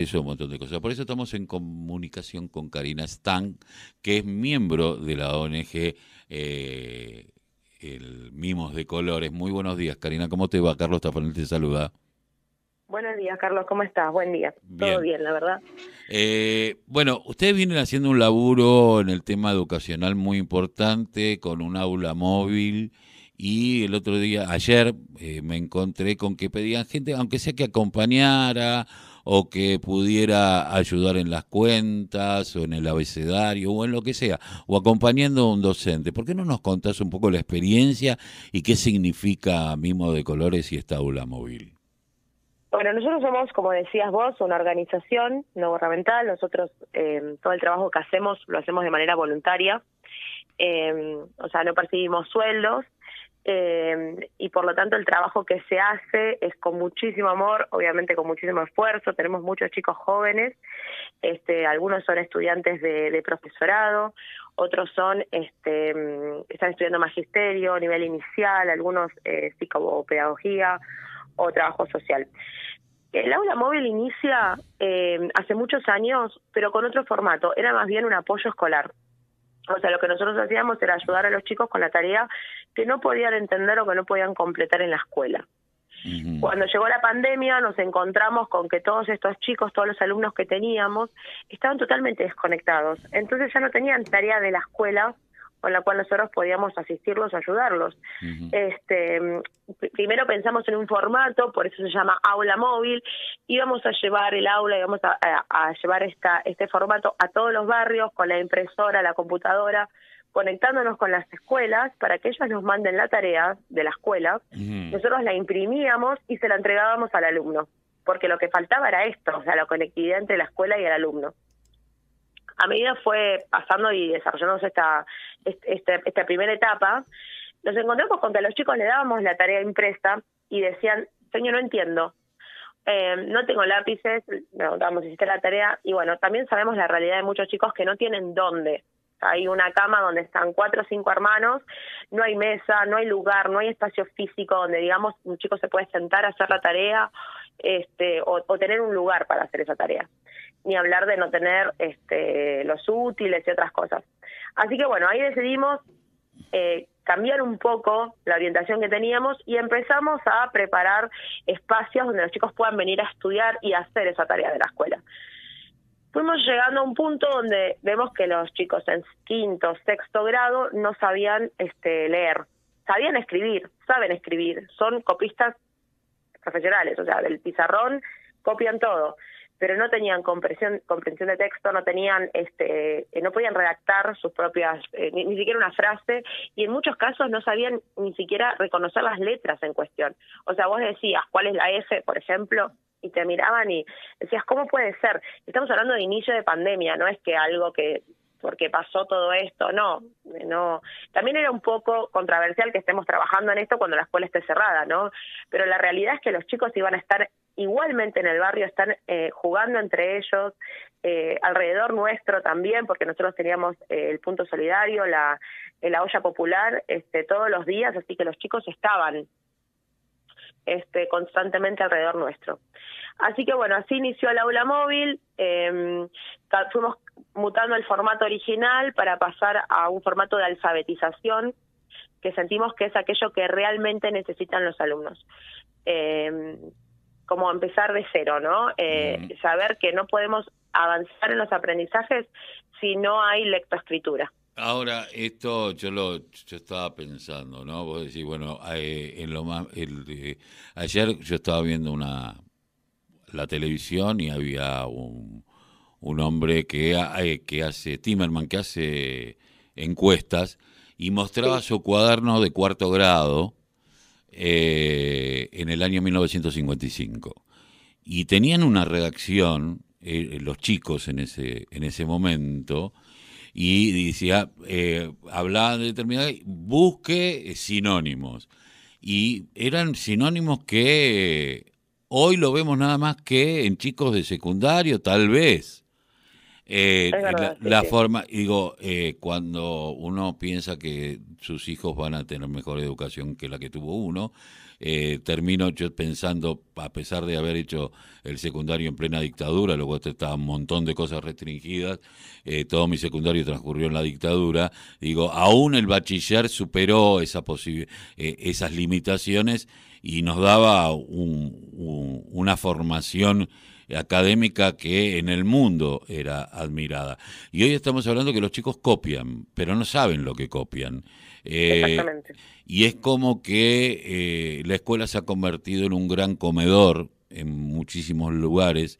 eso, un montón de cosas. Por eso estamos en comunicación con Karina Stan, que es miembro de la ONG eh, el Mimos de Colores. Muy buenos días, Karina. ¿Cómo te va? Carlos Tafanel te saluda. Buenos días, Carlos. ¿Cómo estás? Buen día. Todo bien, la verdad. Eh, bueno, ustedes vienen haciendo un laburo en el tema educacional muy importante con un aula móvil y el otro día, ayer, eh, me encontré con que pedían gente, aunque sea que acompañara o que pudiera ayudar en las cuentas o en el abecedario o en lo que sea, o acompañando a un docente. ¿Por qué no nos contás un poco la experiencia y qué significa Mimo de Colores y esta aula móvil? Bueno, nosotros somos, como decías vos, una organización no gubernamental. Nosotros eh, todo el trabajo que hacemos lo hacemos de manera voluntaria. Eh, o sea, no percibimos sueldos eh, y por lo tanto el trabajo que se hace es con muchísimo amor, obviamente con muchísimo esfuerzo. Tenemos muchos chicos jóvenes, este, algunos son estudiantes de, profesorado, otros son este, mm, están estudiando magisterio, nivel inicial, algunos eh, psicopedagogía o trabajo social. El aula móvil inicia eh, hace muchos años, pero con otro formato. Era más bien un apoyo escolar. O sea, lo que nosotros hacíamos era ayudar a los chicos con la tarea que no podían entender o que no podían completar en la escuela. Cuando llegó la pandemia nos encontramos con que todos estos chicos, todos los alumnos que teníamos, estaban totalmente desconectados. Entonces ya no tenían tarea de la escuela con la cual nosotros podíamos asistirlos, ayudarlos. Este, primero pensamos en un formato, por eso se llama aula móvil, íbamos a llevar el aula, íbamos a, a, llevar esta, este formato a todos los barrios con la impresora, la computadora, conectándonos con las escuelas para que ellos nos manden la tarea de la escuela, nosotros la imprimíamos y se la entregábamos al alumno, porque lo que faltaba era esto, o sea, la conectividad entre la escuela y el alumno a medida fue pasando y desarrollándose esta, este, esta primera etapa, nos encontramos con que a los chicos le dábamos la tarea impresa y decían, señor, no entiendo, eh, no tengo lápices, me preguntamos, hiciste la tarea, y bueno, también sabemos la realidad de muchos chicos que no tienen dónde. Hay una cama donde están cuatro o cinco hermanos, no hay mesa, no hay lugar, no hay espacio físico donde, digamos, un chico se puede sentar a hacer la tarea este, o tener un lugar para hacer esa tarea ni hablar de no tener este, los útiles y otras cosas. Así que bueno, ahí decidimos eh, cambiar un poco la orientación que teníamos y empezamos a preparar espacios donde los chicos puedan venir a estudiar y hacer esa tarea de la escuela. Fuimos llegando a un punto donde vemos que los chicos en quinto, sexto grado no sabían este, leer, sabían escribir, saben escribir, son copistas profesionales, o sea, del pizarrón copian todo pero no tenían comprensión, comprensión de texto, no tenían, este, eh, no podían redactar sus propias, eh, ni, siquiera una frase, y en muchos casos no sabían ni siquiera reconocer las letras en cuestión. O sea, vos decías cuál es la F, por ejemplo, y te miraban y decías, ¿cómo puede ser? Estamos hablando de inicio de pandemia, no es que algo que porque pasó todo esto, no, no. También era un poco controversial que estemos trabajando en esto cuando la escuela esté cerrada, ¿no? Pero la realidad es que los chicos iban a estar igualmente en el barrio, están eh, jugando entre ellos, eh, alrededor nuestro también, porque nosotros teníamos eh, el punto solidario, la, la olla popular, este, todos los días, así que los chicos estaban este, constantemente alrededor nuestro. Así que bueno, así inició el aula móvil, eh, fuimos mutando el formato original para pasar a un formato de alfabetización que sentimos que es aquello que realmente necesitan los alumnos. Eh, como empezar de cero, ¿no? Eh, saber que no podemos avanzar en los aprendizajes si no hay lectoescritura. Ahora, esto yo lo yo estaba pensando, ¿no? Vos decís, bueno, eh, en lo más, el, ayer yo estaba viendo una la televisión y había un, un hombre que, eh, que hace, Timerman, que hace encuestas y mostraba su cuaderno de cuarto grado eh, en el año 1955. Y tenían una redacción, eh, los chicos en ese, en ese momento, y decía, eh, hablaba de determinada, busque sinónimos. Y eran sinónimos que hoy lo vemos nada más que en chicos de secundario, tal vez. Eh, la, forma, digo, eh, cuando uno piensa que sus hijos van a tener mejor educación que la que tuvo uno, eh, termino yo pensando, a pesar de haber hecho el secundario en plena dictadura, luego estaba un montón de cosas restringidas, eh, todo mi secundario transcurrió en la dictadura, digo, aún el bachiller superó esa eh, esas limitaciones y nos daba una formación académica que en el mundo era admirada. Y hoy estamos hablando que los chicos copian, pero no saben lo que copian. Exactamente. Y es como que eh, la escuela se ha convertido en un gran comedor en muchísimos lugares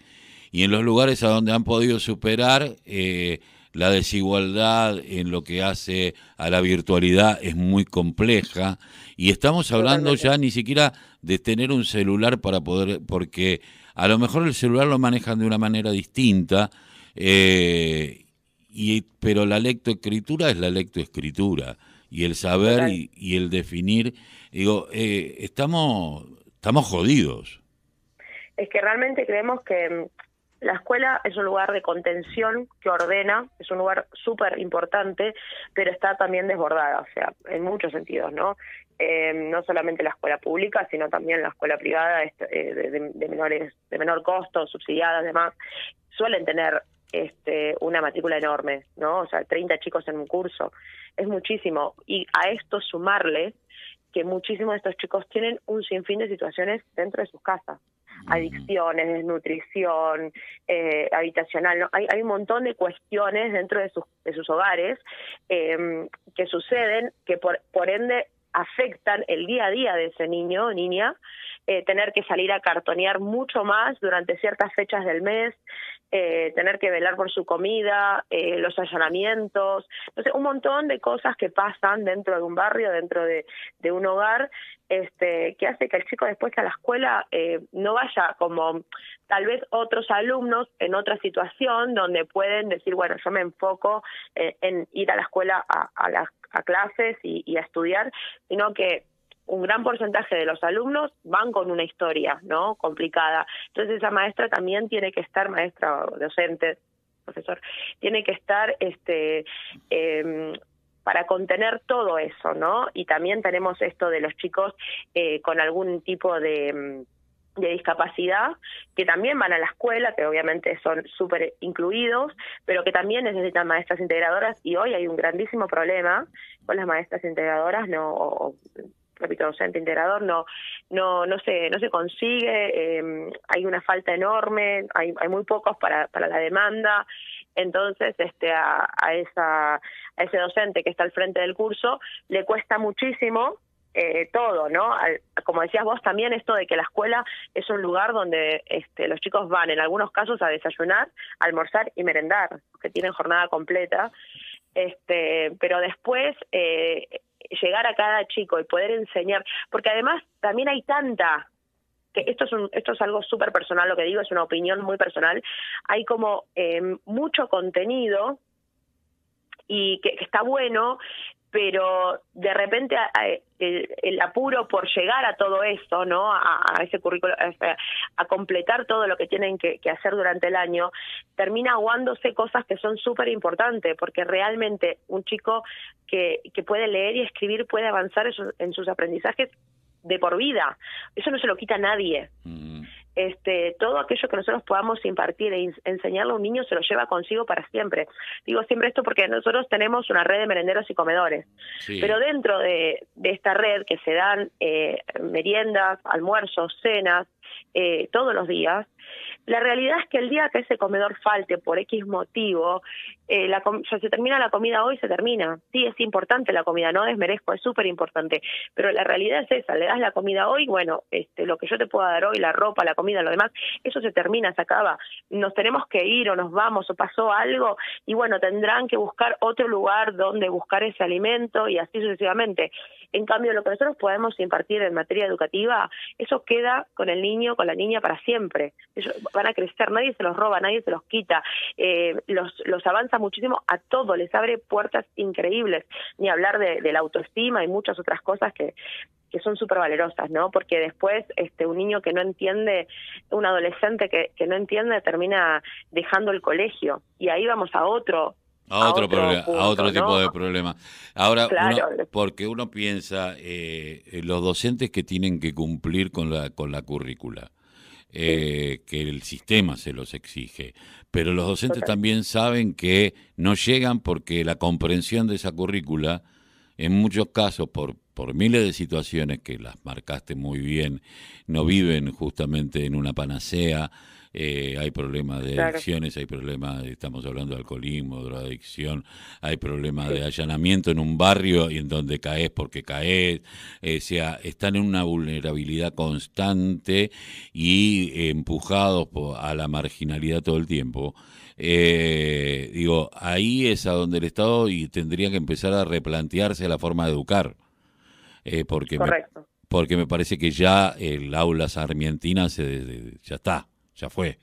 y en los lugares a donde han podido superar eh, la desigualdad en lo que hace a la virtualidad es muy compleja y estamos hablando ya ni siquiera de tener un celular para poder porque a lo mejor el celular lo manejan de una manera distinta eh, y pero la lectoescritura es la lectoescritura y el saber y, el definir, digo, eh, estamos, estamos jodidos. Es que realmente creemos que mm, la escuela es un lugar de contención que ordena, es un lugar súper importante, pero está también desbordada, o sea, en muchos sentidos, ¿no? Eh, no solamente la escuela pública, sino también la escuela privada este, eh, de, menores, de menor costo, subsidiadas, demás, suelen tener este, una matrícula enorme, ¿no? O sea, 30 chicos en un curso, es muchísimo. Y a esto sumarle que muchísimos de estos chicos tienen un sinfín de situaciones dentro de sus casas. Adicciones, desnutrición, eh, habitacional. ¿no? Hay, hay un montón de cuestiones dentro de sus, de sus hogares em, que suceden que por, por ende afectan el día a día de ese niño o niña, eh, tener que salir a cartonear mucho más durante ciertas fechas del mes, eh, tener que velar por su comida, eh, los allanamientos, un montón de cosas que pasan dentro de un barrio, dentro de, de un hogar, este, que hace que el chico después a la escuela eh, no vaya como tal vez otros alumnos en otra situación donde pueden decir, bueno, yo me enfoco en ir a la escuela a, a a clases y a estudiar, sino que un gran porcentaje de los alumnos van con una historia, ¿no? Complicada. Entonces esa maestra también tiene que estar, maestra o docente, profesor, tiene que estar, este, eh, para contener todo eso, ¿no? Y también tenemos esto de los chicos eh, con algún tipo de de discapacidad que también van a la escuela, que obviamente son súper incluidos, pero que también necesitan maestras integradoras y hoy hay un grandísimo problema con las maestras integradoras, no repito, docente integrador no no no se no se consigue, eh, hay una falta enorme, hay, hay muy pocos para, para la demanda, entonces este a, a esa a ese docente que está al frente del curso le cuesta muchísimo eh, todo, ¿no? como decías vos también esto de que la escuela es un lugar donde este, los chicos van en algunos casos a desayunar, almorzar y merendar, que tienen jornada completa, este, pero después eh, llegar a cada chico y poder enseñar, porque además también hay tanta que esto es un, esto es algo súper personal lo que digo, es una opinión muy personal, hay como eh, mucho contenido y que, está bueno, pero de repente el, apuro por llegar a todo eso, ¿no? A, ese currículo, a, completar todo lo que tienen que, hacer durante el año, termina aguándose cosas que son súper importantes, porque realmente un chico que, que puede leer y escribir puede avanzar en sus, aprendizajes de por vida. Eso no se lo quita a nadie. Mm este, todo aquello que nosotros podamos impartir e enseñarle a un niño se lo lleva consigo para siempre. Digo siempre esto porque nosotros tenemos una red de merenderos y comedores, pero dentro de, de, esta red que se dan eh, meriendas, almuerzos, cenas, eh, todos los días, la realidad es que el día que ese comedor falte por X motivo, eh, la se termina la comida hoy, se termina. Sí, es importante la comida, no desmerezco, es súper importante, pero la realidad es esa, le das la comida hoy, bueno, este, lo que yo te pueda dar hoy, la ropa, la comida, lo demás, eso se termina, se acaba. Nos tenemos que ir o nos vamos o pasó algo y bueno, tendrán que buscar otro lugar donde buscar ese alimento y así sucesivamente. En cambio, lo que nosotros podemos impartir en materia educativa, eso queda con el niño, con la niña para siempre. Ellos van a crecer, nadie se los roba, nadie se los quita, eh, los, los avanza muchísimo a todo, les abre puertas increíbles, ni hablar de, de la autoestima y muchas otras cosas que, que son súper valerosas, ¿no? Porque después este un niño que no entiende, un adolescente que, que no entiende termina dejando el colegio y ahí vamos a otro a otro, problema, a otro tipo de problema. Ahora, porque uno piensa eh, los docentes que tienen que cumplir con la con la currícula. Eh, que el sistema se los exige. Pero los docentes también saben que no llegan porque la comprensión de esa currícula, en muchos casos, por, por miles de situaciones que las marcaste muy bien, no viven justamente en una panacea, eh, hay problemas de adicciones, hay problemas, estamos hablando de alcoholismo, drogadicción, hay problemas de allanamiento en un barrio y en donde caes porque caes, eh, o sea, están en una vulnerabilidad constante y eh, empujados a la marginalidad todo el tiempo. digo, ahí es a donde el Estado y tendría que empezar a replantearse la forma de educar. porque porque me parece que ya el aula sarmientina se, ya está ya fue.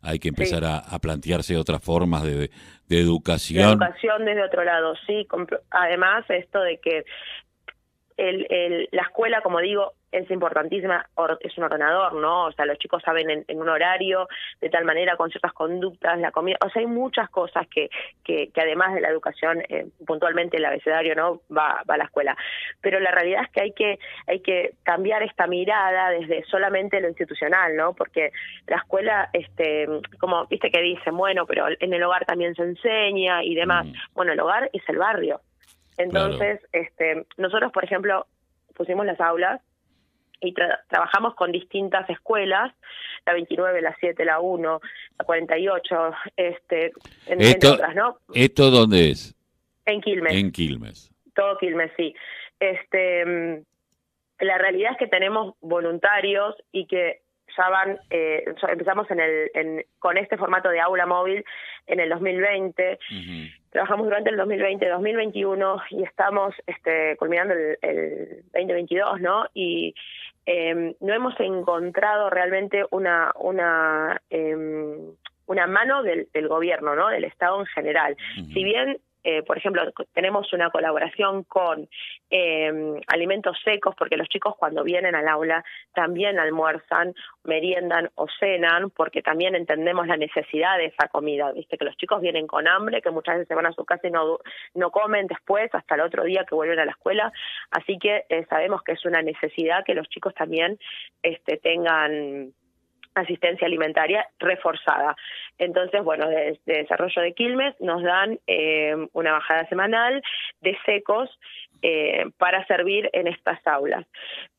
Hay que empezar a, plantearse otras formas de, de educación. Educación desde otro lado, sí. Además, esto de que el, el, la escuela, como digo, es importantísima, es un ordenador, ¿no? O sea, los chicos saben en, un horario, de tal manera, con ciertas conductas, la comida, o sea, hay muchas cosas que, que, además de la educación, eh, puntualmente el abecedario, ¿no? Va, va a la escuela. Pero la realidad es que hay que, hay que cambiar esta mirada desde solamente lo institucional, ¿no? Porque la escuela, este, como, viste que dicen, bueno, pero en el hogar también se enseña y demás. Mm. Bueno, el hogar es el barrio. Entonces, este, nosotros, por ejemplo, pusimos las aulas y trabajamos con distintas escuelas, la 29, la 7, la 1, la 48, este, entre otras, ¿no? ¿Esto dónde es? En Quilmes. En Quilmes. Todo Quilmes, sí. Este, la realidad es que tenemos voluntarios y que ya van, eh, empezamos en el, con este formato de aula móvil en el 2020. Trabajamos durante el 2020, 2021 y estamos este, culminando el, el 2022, ¿no? Y eh, no hemos encontrado realmente una una eh, una mano del, del, gobierno, ¿no? Del Estado en general. Si bien eh, por ejemplo, tenemos una colaboración con eh, alimentos secos, porque los chicos cuando vienen al aula también almuerzan, meriendan o cenan, porque también entendemos la necesidad de esa comida. Viste que los chicos vienen con hambre, que muchas veces se van a su casa y no, no comen después, hasta el otro día que vuelven a la escuela. Así que eh, sabemos que es una necesidad que los chicos también este, tengan asistencia alimentaria reforzada. Entonces, bueno, desde Desarrollo de Quilmes nos dan eh, una bajada semanal de secos eh, para servir en estas aulas.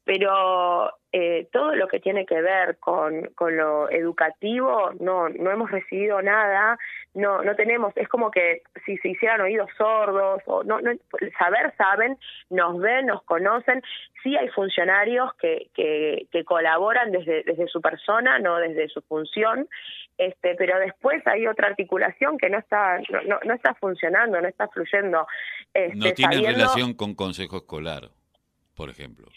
Pero eh, todo lo que tiene que ver con, con lo educativo, no, no hemos recibido nada, no, no tenemos, es como que si se hicieran oídos sordos, o no, no saber saben, nos ven, nos conocen, sí hay funcionarios que, que, que colaboran desde, desde su persona, no desde su función, este, pero después hay otra articulación que no está, no, no, está funcionando, no está fluyendo. Este, no tiene relación con consejo escolar, por ejemplo.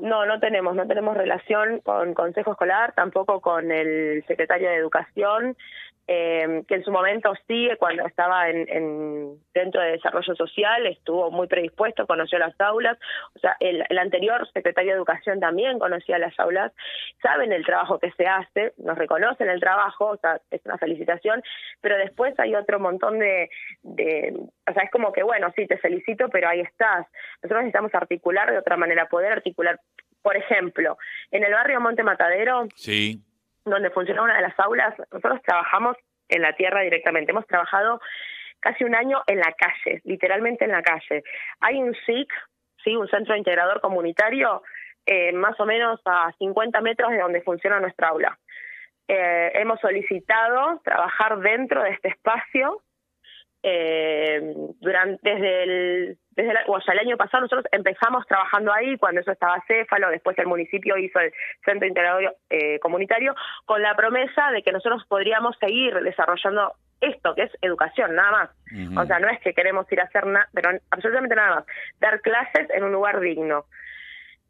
No, no tenemos, no tenemos relación con Consejo Escolar, tampoco con el secretario de Educación, eh, que en su momento sí, cuando estaba en, en, dentro de desarrollo social, estuvo muy predispuesto, conoció las aulas, o sea, el, el, anterior secretario de Educación también conocía las aulas, saben el trabajo que se hace, nos reconocen el trabajo, o sea, es una felicitación, pero después hay otro montón de, de o sea, es como que, bueno, sí, te felicito, pero ahí estás. Nosotros necesitamos articular de otra manera, poder articular, por ejemplo, en el barrio Monte Matadero, sí donde funciona una de las aulas, nosotros trabajamos en la tierra directamente. Hemos trabajado casi un año en la calle, literalmente en la calle. Hay un SIC, ¿sí? un centro integrador comunitario, eh, más o menos a 50 metros de donde funciona nuestra aula. Eh, hemos solicitado trabajar dentro de este espacio eh, durante desde el desde el, o sea, el año pasado nosotros empezamos trabajando ahí cuando eso estaba céfalo, después el municipio hizo el centro integrador eh, comunitario con la promesa de que nosotros podríamos seguir desarrollando esto que es educación, nada más. O sea, no es que queremos ir a hacer nada, pero absolutamente nada más. Dar clases en un lugar digno.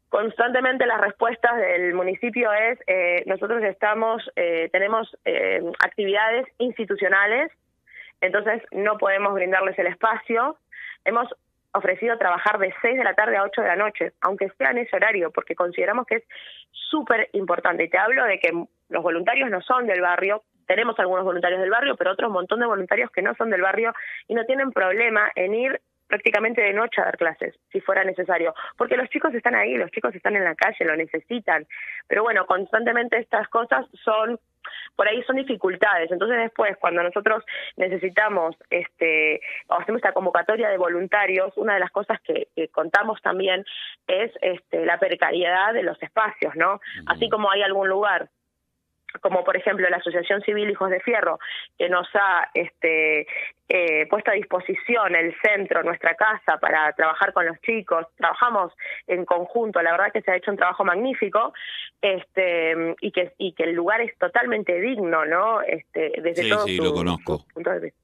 Constantemente las respuestas del municipio es eh, nosotros estamos eh, tenemos eh, actividades institucionales entonces no podemos brindarles el espacio. Hemos ofrecido trabajar de 6 de la tarde a 8 de la noche, aunque sea en ese horario, porque consideramos que es súper importante. Y te hablo de que los voluntarios no son del barrio, tenemos algunos voluntarios del barrio, pero otros montón de voluntarios que no son del barrio y no tienen problema en ir prácticamente de noche a dar clases, si fuera necesario, porque los chicos están ahí, los chicos están en la calle, lo necesitan. Pero bueno, constantemente estas cosas son por ahí son dificultades. Entonces después, cuando nosotros necesitamos, este, o hacemos esta convocatoria de voluntarios, una de las cosas que, contamos también es este, la precariedad de los espacios, ¿no? Así como hay algún lugar como por ejemplo la Asociación Civil Hijos de Fierro, que nos ha este, eh, puesto a disposición el centro, nuestra casa, para trabajar con los chicos. Trabajamos en conjunto, la verdad que se ha hecho un trabajo magnífico este, y, que, y que el lugar es totalmente digno, ¿no? Este, desde sí, todos sí, lo conozco. puntos de vista.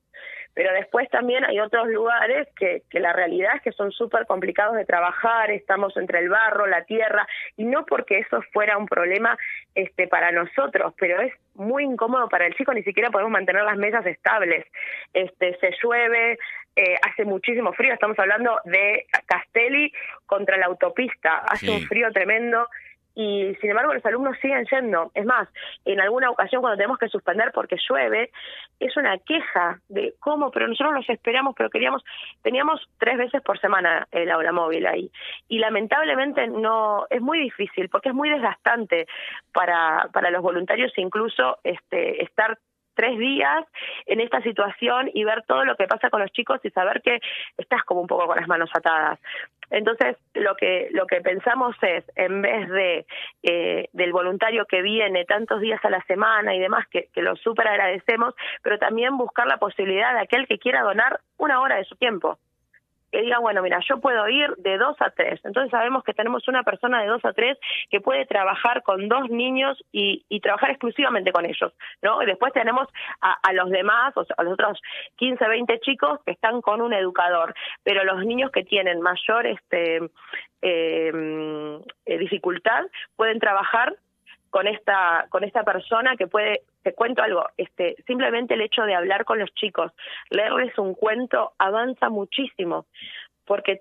Pero después también hay otros lugares que, que la realidad es que son súper complicados de trabajar, estamos entre el barro, la tierra, y no porque eso fuera un problema este, para nosotros, pero es muy incómodo para el chico, ni siquiera podemos mantener las mesas estables. Este, se llueve, eh, hace muchísimo frío, estamos hablando de Castelli contra la autopista, hace un frío tremendo y sin embargo los alumnos siguen yendo. Es más, en alguna ocasión cuando tenemos que suspender porque llueve, es una queja de cómo, pero nosotros los esperamos, pero queríamos, teníamos tres veces por semana el aula móvil ahí. Y lamentablemente no, es muy difícil porque es muy desgastante para, para los voluntarios incluso este, estar tres días en esta situación y ver todo lo que pasa con los chicos y saber que estás como un poco con las manos atadas. Entonces, lo que lo que pensamos es, en vez de eh, del voluntario que viene tantos días a la semana y demás, que, que lo súper agradecemos, pero también buscar la posibilidad de aquel que quiera donar una hora de su tiempo que diga, bueno, mira, yo puedo ir de dos a tres. Entonces sabemos que tenemos una persona de dos a tres que puede trabajar con dos niños y, y trabajar exclusivamente con ellos, ¿no? Y después tenemos a, los demás, o sea, a los otros 15, 20 chicos que están con un educador, pero los niños que tienen mayor este eh, dificultad pueden trabajar con esta con esta persona que puede te cuento algo este simplemente el hecho de hablar con los chicos leerles un cuento avanza muchísimo porque